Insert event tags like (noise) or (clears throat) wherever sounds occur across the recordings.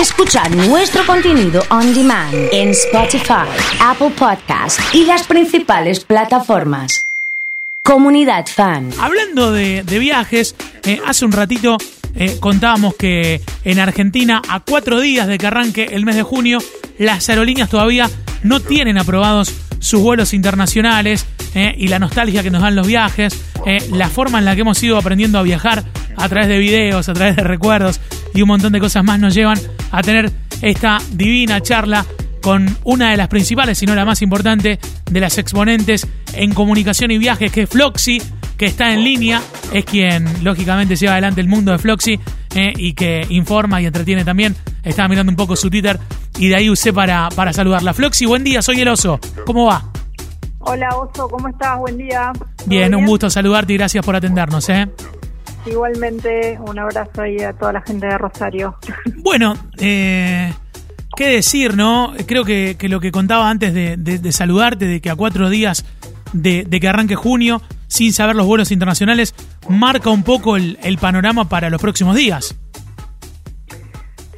Escuchar nuestro contenido on demand en Spotify, Apple Podcast y las principales plataformas. Comunidad Fan. Hablando de, viajes, eh, hace un ratito eh, contábamos que en Argentina, a cuatro días de que arranque el mes de junio, las aerolíneas todavía no tienen aprobados sus vuelos internacionales eh, y la nostalgia que nos dan los viajes, la forma en la que hemos ido aprendiendo a viajar a través de videos, a través de recuerdos y un montón de cosas más nos llevan a tener esta divina charla con una de las principales, si no la más importante, de las exponentes en comunicación y viajes, que es Floxy, que está en línea, es quien lógicamente lleva adelante el mundo de Floxy eh, y que informa y entretiene también. Estaba mirando un poco su Twitter y de ahí usé para, para saludarla. Floxy, buen día, soy el oso. ¿Cómo va? Hola oso, ¿cómo estás? Buen día. Bien, un gusto saludarte y gracias por atendernos. ¿eh? Igualmente, un abrazo ahí a toda la gente de Rosario. (laughs) Bueno, eh, qué decir, ¿no? Creo que, lo que contaba antes de, saludarte, de que a cuatro días de, que arranque junio, sin saber los vuelos internacionales, marca un poco el, panorama para los próximos días.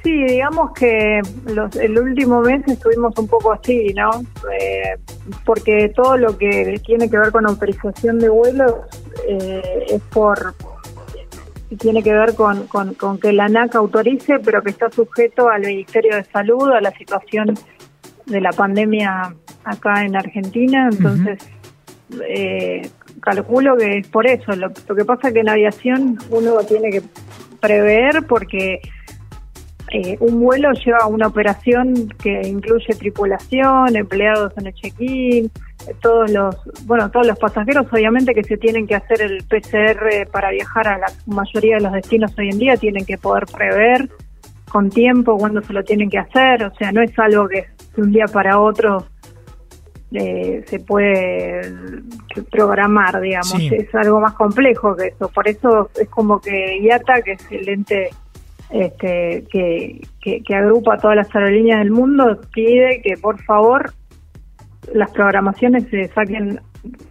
Sí, digamos que los, el último mes estuvimos un poco así, ¿no? Eh, porque todo lo que tiene que ver con autorización de vuelos eh, es por, tiene que ver con, con, que la ANAC autorice, pero que está sujeto al Ministerio de Salud, a la situación de la pandemia acá en Argentina. Entonces, eh, calculo que es por eso. Lo, que pasa es que en aviación uno tiene que prever porque eh, un vuelo lleva una operación que incluye tripulación, empleados en el check-in, todos los, bueno, todos los pasajeros obviamente que se tienen que hacer el PCR para viajar a la mayoría de los destinos hoy en día tienen que poder prever con tiempo cuándo se lo tienen que hacer, o sea, no es algo que de un día para otro eh, se puede programar, digamos, es algo más complejo que eso, por eso es como que IATA, que es el ente este, que, que, que agrupa todas las aerolíneas del mundo, pide que por favor las programaciones se saquen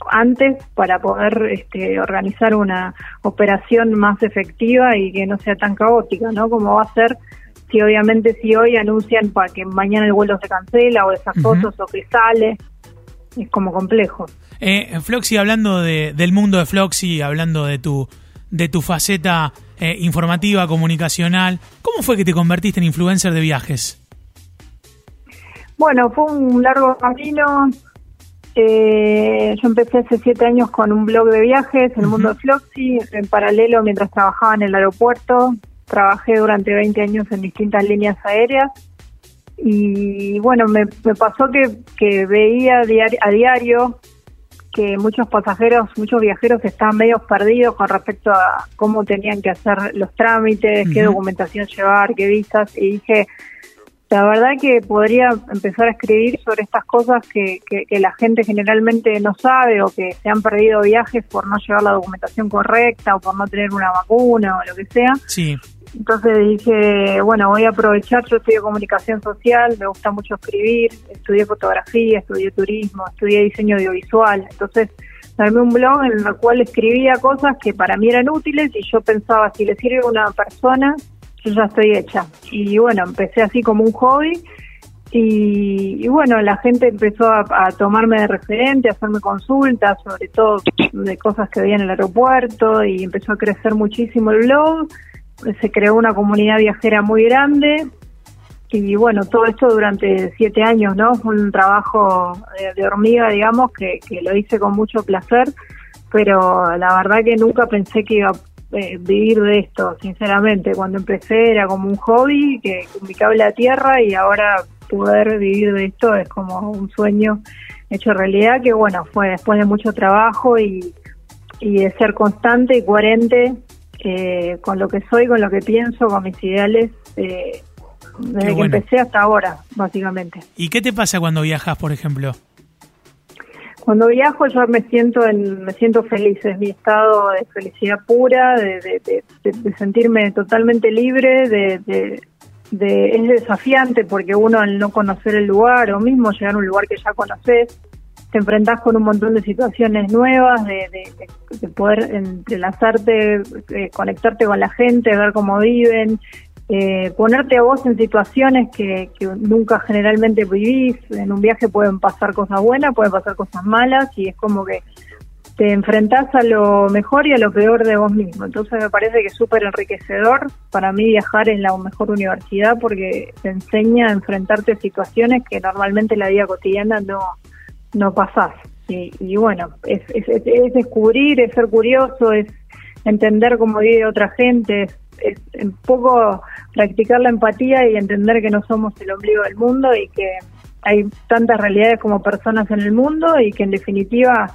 antes para poder este, organizar una operación más efectiva y que no sea tan caótica, ¿no? Como va a ser si obviamente si hoy anuncian para que mañana el vuelo se cancela o esas fotos o que sale, es como complejo. Eh, Floxy, hablando de, del mundo de Floxy, hablando de tu de tu faceta eh, informativa, comunicacional, ¿cómo fue que te convertiste en influencer de viajes? Bueno, fue un largo camino. Eh, yo empecé hace siete años con un blog de viajes, El Mundo de Floxy, en paralelo mientras trabajaba en el aeropuerto. Trabajé durante 20 años en distintas líneas aéreas. Y bueno, me, pasó que, que veía a diario que muchos pasajeros, muchos viajeros estaban medio perdidos con respecto a cómo tenían que hacer los trámites, qué documentación llevar, qué visas, y dije, la verdad que podría empezar a escribir sobre estas cosas que, que, la gente generalmente no sabe o que se han perdido viajes por no llevar la documentación correcta o por no tener una vacuna o lo que sea. Sí. Entonces dije, bueno, voy a aprovechar, yo estudio comunicación social, me gusta mucho escribir, estudié fotografía, estudié turismo, estudié diseño audiovisual. Entonces armé un blog en el cual escribía cosas que para mí eran útiles y yo pensaba, si le sirve a una persona, yo ya estoy hecha. Y bueno, empecé así como un hobby y, bueno, la gente empezó a, tomarme de referente, a hacerme consultas, sobre todo de cosas que veía en el aeropuerto y empezó a crecer muchísimo el blog. Se creó una comunidad viajera muy grande y bueno, todo esto durante siete años, ¿no? Fue un trabajo de, hormiga, digamos, que, que lo hice con mucho placer, pero la verdad que nunca pensé que iba eh, vivir de esto, sinceramente. Cuando empecé era como un hobby que, me cabe la tierra y ahora poder vivir de esto es como un sueño hecho realidad que bueno, fue después de mucho trabajo y, y de ser constante y coherente eh, con lo que soy, con lo que pienso, con mis ideales. Eh, desde que empecé hasta ahora, básicamente. ¿Y qué te pasa cuando viajas, por ejemplo? Cuando viajo yo me siento en, me siento feliz, es mi estado de felicidad pura, de, sentirme totalmente libre, de, es desafiante porque uno al no conocer el lugar o mismo llegar a un lugar que ya conoces, te enfrentas con un montón de situaciones nuevas, de, poder entrelazarte, eh, conectarte con la gente, ver cómo viven, eh, ponerte a vos en situaciones que, nunca generalmente vivís. En un viaje pueden pasar cosas buenas, pueden pasar cosas malas y es como que te enfrentás a lo mejor y a lo peor de vos mismo. Entonces me parece que es súper enriquecedor para mí viajar en la mejor universidad porque te enseña a enfrentarte a situaciones que normalmente en la vida cotidiana no, no pasás. Y, bueno, es, es, descubrir, es ser curioso, es entender cómo vive otra gente, es, es un poco practicar la empatía y entender que no somos el ombligo del mundo y que hay tantas realidades como personas en el mundo y que en definitiva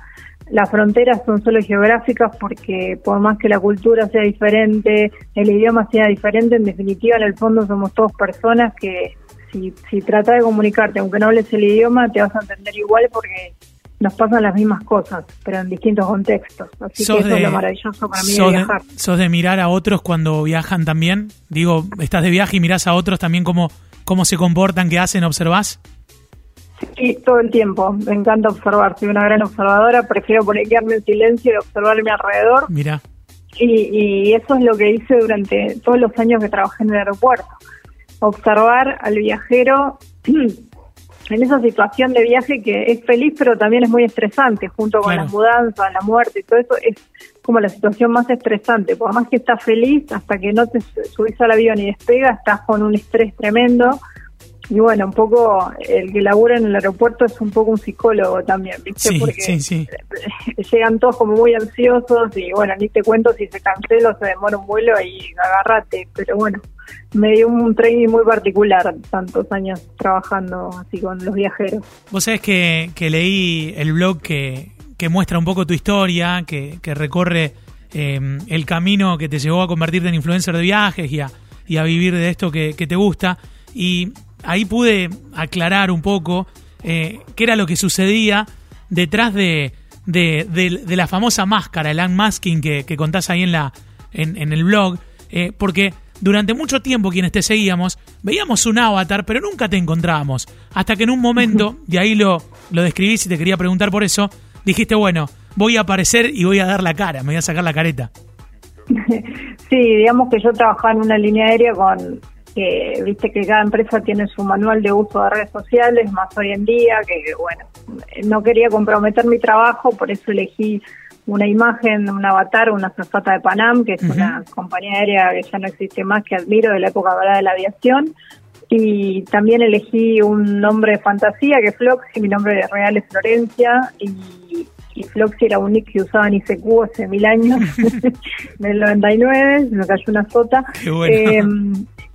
las fronteras son solo geográficas porque por más que la cultura sea diferente, el idioma sea diferente, en definitiva en el fondo somos todos personas que si, si tratas de comunicarte, aunque no hables el idioma, te vas a entender igual porque nos pasan las mismas cosas, pero en distintos contextos. Así que eso es lo maravilloso para mí de viajar. ¿Sos de mirar a otros cuando viajan también? Digo, estás de viaje y mirás a otros también cómo, cómo se comportan, qué hacen, observás. Sí, todo el tiempo. Me encanta observar. Soy una gran observadora. Prefiero poner, quedarme en silencio y observar mi alrededor. Mira. Y, y eso es lo que hice durante todos los años que trabajé en el aeropuerto. Observar al viajero (clears throat) en esa situación de viaje que es feliz pero también es muy estresante, junto con las mudanzas, la muerte y todo eso, es como la situación más estresante. Por más que estás feliz, hasta que no te subís al avión y despega, estás con un estrés tremendo y bueno, un poco el que labura en el aeropuerto es un poco un psicólogo también, ¿viste? Porque (laughs) llegan todos como muy ansiosos y bueno, ni te cuento si se cancela o se demora un vuelo y agárrate, pero bueno, me dio un training muy particular tantos años trabajando así con los viajeros. Vos sabés que, que leí el blog que, que muestra un poco tu historia, que, que recorre em, el camino que te llevó a convertirte en influencer de viajes y a, y a vivir de esto que, que te gusta. Y ahí pude aclarar un poco eh, qué era lo que sucedía detrás de, de, la famosa máscara, el unmasking que, que contás ahí en, la, en, el blog, eh, porque durante mucho tiempo quienes te seguíamos veíamos un avatar, pero nunca te encontrábamos. Hasta que en un momento, (laughs) y ahí lo, lo describís y te quería preguntar por eso, dijiste, bueno, voy a aparecer y voy a dar la cara, me voy a sacar la careta. (laughs) Sí, digamos que yo trabajaba en una línea aérea con que viste que cada empresa tiene su manual de uso de redes sociales, más hoy en día, que bueno, no quería comprometer mi trabajo, por eso elegí una imagen, un avatar, una zafata de Panam, que es una compañía aérea que ya no existe más, que admiro de la época de la aviación, y también elegí un nombre de fantasía, que es Floxy, mi nombre real es Florencia, y, y Floxy era un nick que usaba en ICQ hace mil años, (laughs) en el 99, me cayó una sota. Eh,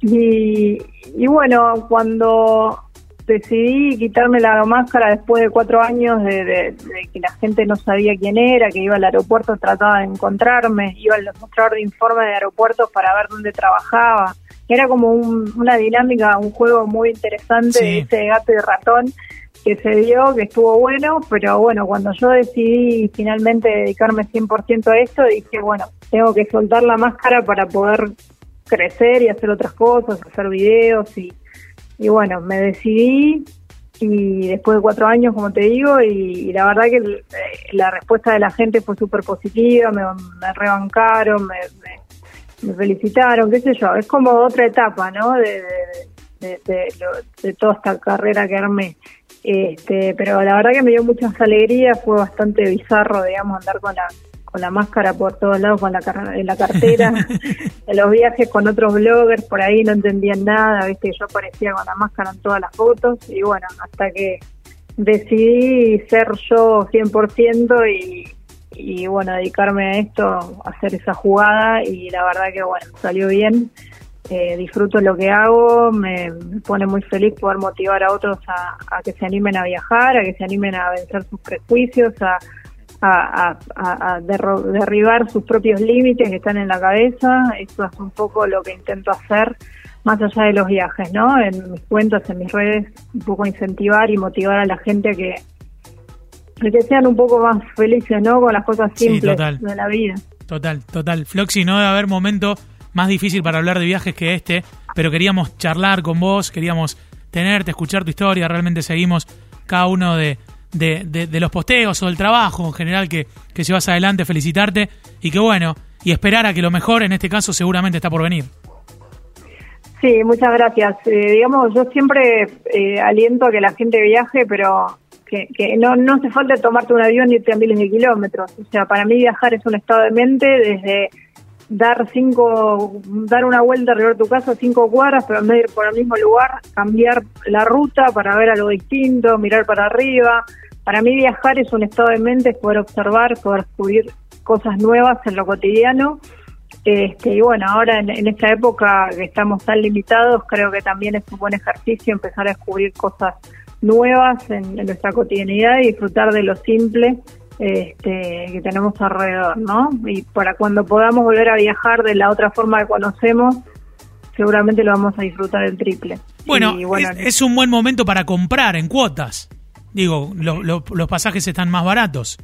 y, y bueno, cuando decidí quitarme la máscara después de cuatro años de, que la gente no sabía quién era, que iba al aeropuerto, trataba de encontrarme, iba al mostrador de informes de aeropuertos para ver dónde trabajaba. Era como una dinámica, un juego muy interesante de ese gato y ratón que se dio, que estuvo bueno, pero bueno, cuando yo decidí finalmente dedicarme 100% a esto, dije, bueno, tengo que soltar la máscara para poder crecer y hacer otras cosas, hacer videos y, y bueno, me decidí y después de cuatro años, como te digo, y, la verdad que la respuesta de la gente fue súper positiva, me, rebancaron, me, me, felicitaron, qué sé yo, es como otra etapa, ¿no? De, de, de, toda esta carrera que armé. Este, pero la verdad que me dio muchas alegrías, fue bastante bizarro, digamos, andar con la con la máscara por todos lados, con la, en la cartera, (laughs) en los viajes con otros bloggers, por ahí no entendían nada, viste, yo aparecía con la máscara en todas las fotos y bueno, hasta que decidí ser yo 100% y, y bueno, dedicarme a esto, a hacer esa jugada y la verdad que bueno, salió bien. Eh, disfruto lo que hago, me, pone muy feliz poder motivar a otros a, a, que se animen a viajar, a que se animen a vencer sus prejuicios, a, a, a, derribar sus propios límites que están en la cabeza. Eso es un poco lo que intento hacer más allá de los viajes, ¿no? En mis cuentas, en mis redes, un poco incentivar y motivar a la gente a que, que sean un poco más felices, ¿no? Con las cosas simples de la vida. Total, total. Floxy, no debe haber momento más difícil para hablar de viajes que este, pero queríamos charlar con vos, queríamos tenerte, escuchar tu historia, realmente seguimos cada uno de, de, de, los posteos o del trabajo en general que, que llevas adelante, felicitarte y que bueno, y esperar a que lo mejor en este caso seguramente está por venir. Sí, muchas gracias. Eh, digamos, yo siempre eh, aliento a que la gente viaje, pero que, que no, no hace falta tomarte un avión y irte a miles de kilómetros. O sea, para mí viajar es un estado de mente desde dar cinco, dar una vuelta alrededor de tu casa cinco cuadras, pero en vez de ir por el mismo lugar, cambiar la ruta para ver algo distinto, mirar para arriba. Para mí viajar es un estado de mente, es poder observar, poder descubrir cosas nuevas en lo cotidiano este, y bueno, ahora en, esta época que estamos tan limitados, creo que también es un buen ejercicio empezar a descubrir cosas nuevas en, nuestra cotidianidad y disfrutar de lo simple este, que tenemos alrededor, ¿no? Y para cuando podamos volver a viajar de la otra forma que conocemos, seguramente lo vamos a disfrutar el triple. Bueno, es, un buen momento para comprar en cuotas. Digo, los pasajes están más baratos.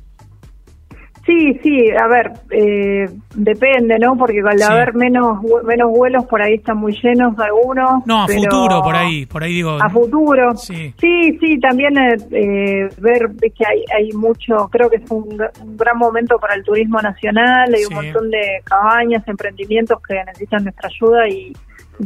Sí, sí, a ver, eh, depende, ¿no? Porque al haber menos menos vuelos, por ahí están muy llenos algunos. No, a futuro, por ahí, por ahí digo. A futuro. Sí, sí, sí también eh, ver que hay, hay mucho, creo que es un, gran momento para el turismo nacional, hay un montón de cabañas, emprendimientos que necesitan nuestra ayuda y,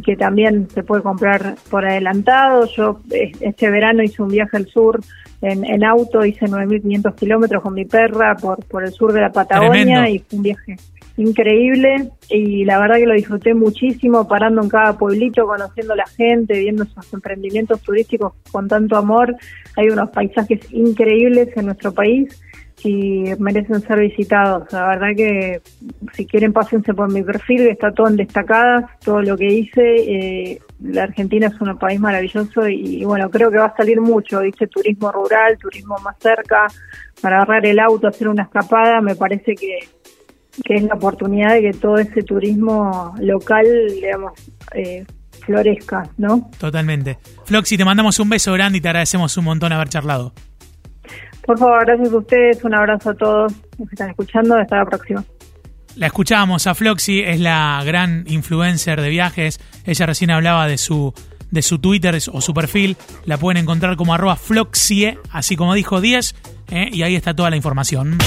que también se puede comprar por adelantado. Yo eh, este verano hice un viaje al sur en, en auto, hice 9.500 kilómetros con mi perra por, por el sur de la Patagonia y fue un viaje increíble y la verdad que lo disfruté muchísimo parando en cada pueblito, conociendo a la gente, viendo esos emprendimientos turísticos con tanto amor. Hay unos paisajes increíbles en nuestro país y merecen ser visitados. La verdad que si quieren pásense por mi perfil, está todo en destacadas, todo lo que hice. Eh, la Argentina es un país maravilloso y, bueno, creo que va a salir mucho, dice turismo rural, turismo más cerca, para agarrar el auto, hacer una escapada, me parece que, que es la oportunidad de que todo ese turismo local, digamos, eh, florezca, ¿no? Totalmente. Floxy, te mandamos un beso grande y te agradecemos un montón haber charlado. Por favor, gracias a ustedes, un abrazo a todos los que están escuchando, hasta la próxima. La escuchábamos a Floxy, es la gran influencer de viajes. Ella recién hablaba de su, de su Twitter o su perfil. La pueden encontrar como arroba Floxie, así como dijo 10, eh, y ahí está toda la información.